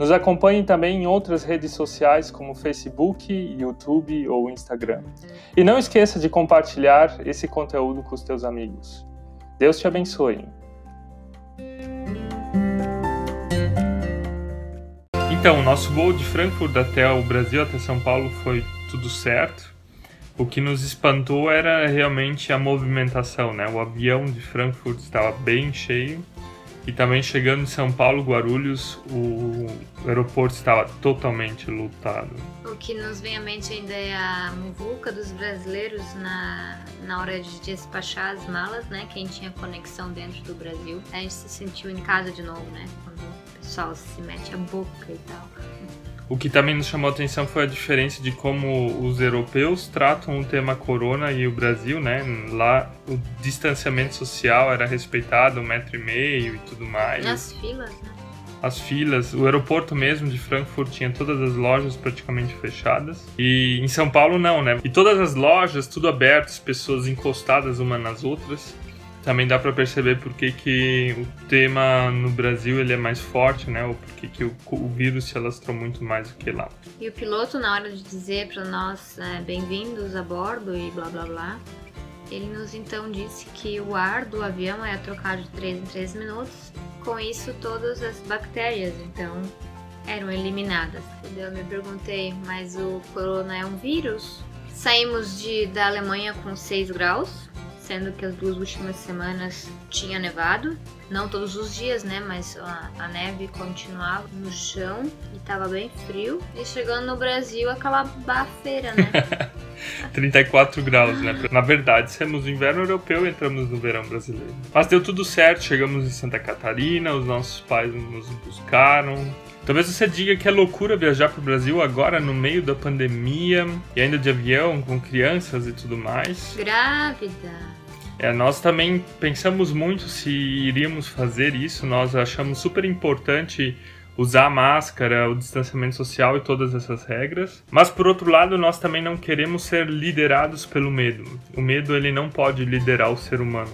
Nos acompanhe também em outras redes sociais como Facebook, YouTube ou Instagram. E não esqueça de compartilhar esse conteúdo com os teus amigos. Deus te abençoe. Então, nosso voo de Frankfurt até o Brasil, até São Paulo, foi tudo certo. O que nos espantou era realmente a movimentação, né? O avião de Frankfurt estava bem cheio e também chegando em São Paulo, Guarulhos, o aeroporto estava totalmente lotado. O que nos vem à mente ainda é a muvuca dos brasileiros na, na hora de despachar as malas, né? Quem tinha conexão dentro do Brasil. A gente se sentiu em casa de novo, né? Quando o pessoal se mete a boca e tal. O que também nos chamou a atenção foi a diferença de como os europeus tratam o tema corona e o Brasil, né? Lá o distanciamento social era respeitado, um metro e meio e tudo mais. As filas, né? As filas, o aeroporto mesmo de Frankfurt tinha todas as lojas praticamente fechadas. E em São Paulo não, né? E todas as lojas, tudo aberto, as pessoas encostadas umas nas outras também dá para perceber por que, o tema no Brasil ele é mais forte, né? Ou por que, que o, o vírus se alastrou muito mais do que lá. E o piloto, na hora de dizer para nós é, bem-vindos a bordo e blá blá blá, ele nos então disse que o ar do avião é trocado de 3 em 3 minutos. Com isso, todas as bactérias então eram eliminadas. Eu me perguntei, mas o corona é um vírus? Saímos de, da Alemanha com 6 graus, sendo que as duas últimas semanas tinha nevado. Não todos os dias, né? Mas a, a neve continuava no chão e tava bem frio. E chegando no Brasil, aquela bafeira, né? 34 graus, né? Na verdade, temos o inverno europeu e entramos no verão brasileiro. Mas deu tudo certo, chegamos em Santa Catarina, os nossos pais nos buscaram, Talvez você diga que é loucura viajar para o Brasil agora no meio da pandemia e ainda de avião com crianças e tudo mais. Grávida. É, nós também pensamos muito se iríamos fazer isso, nós achamos super importante usar a máscara, o distanciamento social e todas essas regras. Mas por outro lado, nós também não queremos ser liderados pelo medo. O medo ele não pode liderar o ser humano.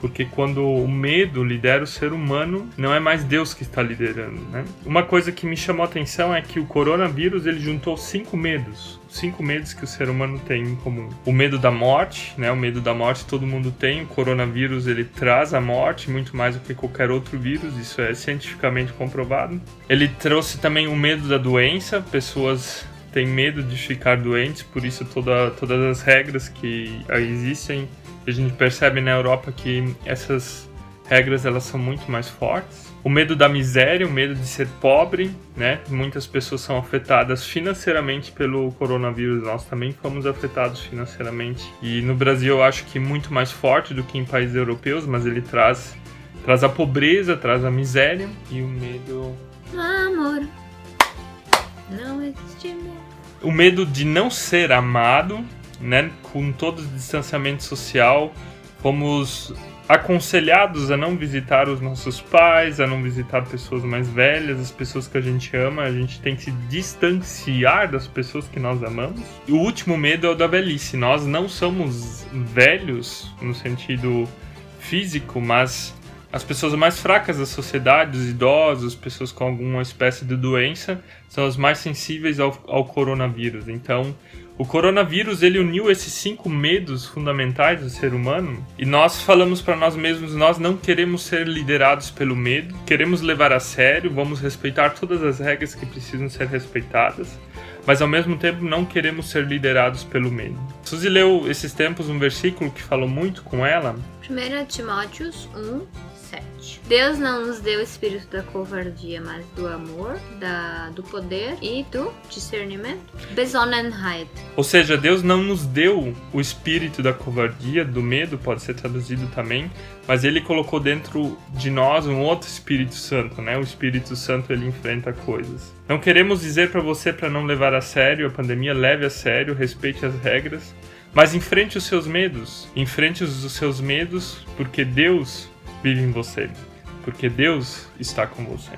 Porque quando o medo lidera o ser humano, não é mais Deus que está liderando, né? Uma coisa que me chamou a atenção é que o coronavírus ele juntou cinco medos cinco medos que o ser humano tem em comum. O medo da morte, né? O medo da morte todo mundo tem. O coronavírus ele traz a morte muito mais do que qualquer outro vírus, isso é cientificamente comprovado. Ele trouxe também o medo da doença, pessoas têm medo de ficar doentes, por isso toda, todas as regras que existem. A gente percebe na Europa que essas regras elas são muito mais fortes o medo da miséria, o medo de ser pobre, né? Muitas pessoas são afetadas financeiramente pelo coronavírus, nós também fomos afetados financeiramente. E no Brasil eu acho que muito mais forte do que em países europeus, mas ele traz traz a pobreza, traz a miséria e o medo. Amor. Não existe medo. O medo de não ser amado, né? Com todo o distanciamento social, fomos aconselhados a não visitar os nossos pais, a não visitar pessoas mais velhas, as pessoas que a gente ama, a gente tem que se distanciar das pessoas que nós amamos. E o último medo é o da velhice. Nós não somos velhos no sentido físico, mas as pessoas mais fracas da sociedade, os idosos, pessoas com alguma espécie de doença, são as mais sensíveis ao, ao coronavírus. Então, o coronavírus ele uniu esses cinco medos fundamentais do ser humano e nós falamos para nós mesmos: nós não queremos ser liderados pelo medo, queremos levar a sério, vamos respeitar todas as regras que precisam ser respeitadas, mas ao mesmo tempo não queremos ser liderados pelo medo. Suzy leu esses tempos um versículo que falou muito com ela. 1 Timóteos 1, 7. Deus não nos deu o espírito da covardia, mas do amor, da, do poder e do discernimento. Besonnenheit. Ou seja, Deus não nos deu o espírito da covardia, do medo, pode ser traduzido também, mas ele colocou dentro de nós um outro Espírito Santo, né? O Espírito Santo ele enfrenta coisas. Não queremos dizer para você para não levar a sério a pandemia, leve a sério, respeite as regras, Mas enfrente os seus medos. Enfrente os seus medos porque Deus vive em você. Porque Deus está com você.